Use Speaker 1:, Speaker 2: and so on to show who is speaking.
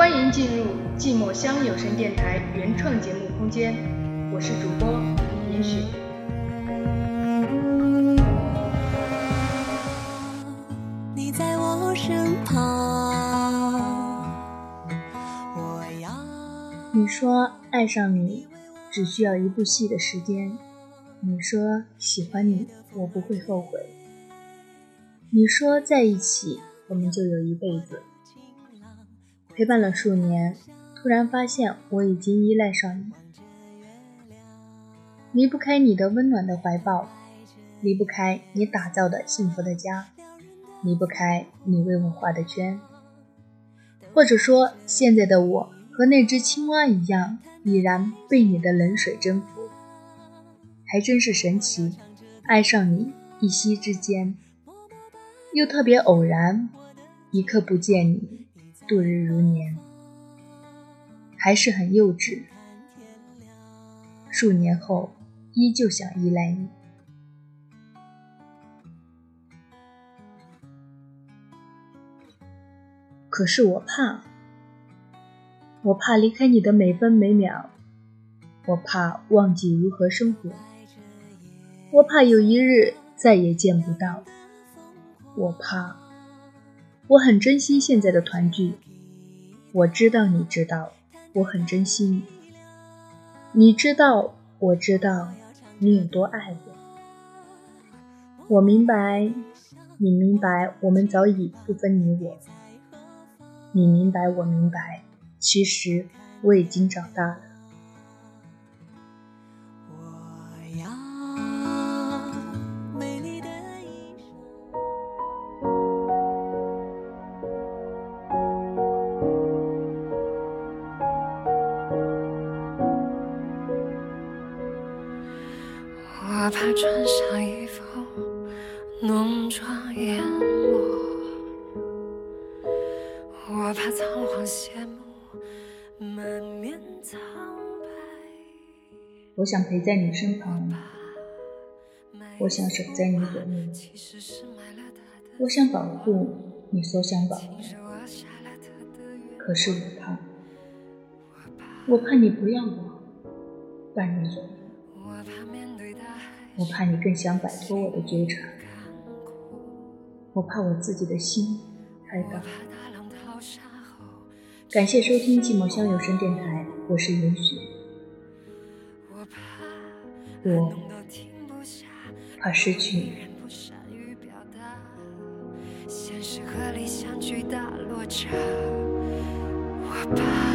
Speaker 1: 欢迎进入寂寞乡有声电台原创节目空间，我是主播严雪。
Speaker 2: 你在我身旁，我要
Speaker 3: 你说爱上你只需要一部戏的时间，你说喜欢你我不会后悔，你说在一起我们就有一辈子。陪伴了数年，突然发现我已经依赖上你，离不开你的温暖的怀抱，离不开你打造的幸福的家，离不开你为我画的圈。或者说，现在的我和那只青蛙一样，已然被你的冷水征服。还真是神奇，爱上你一夕之间，又特别偶然，一刻不见你。度日如年，还是很幼稚。数年后，依旧想依赖你。可是我怕，我怕离开你的每分每秒，我怕忘记如何生活，我怕有一日再也见不到，我怕。我很珍惜现在的团聚，我知道你知道，我很珍惜你。你知道，我知道你有多爱我。我明白，你明白，我们早已不分你我。你明白，我明白，其实我已经长大了。
Speaker 2: 我怕穿上衣服浓妆艳抹，我怕仓皇谢幕，满面苍白。
Speaker 3: 我想陪在你身旁，我想守在你左右，我想保护你所想保护。可是我怕，我怕你不要我伴你左右。我怕我怕你更想摆脱我的纠缠，我怕我自己的心太大。感谢收听寂寞乡有声电台，我是云雪。我怕失去你。我。怕。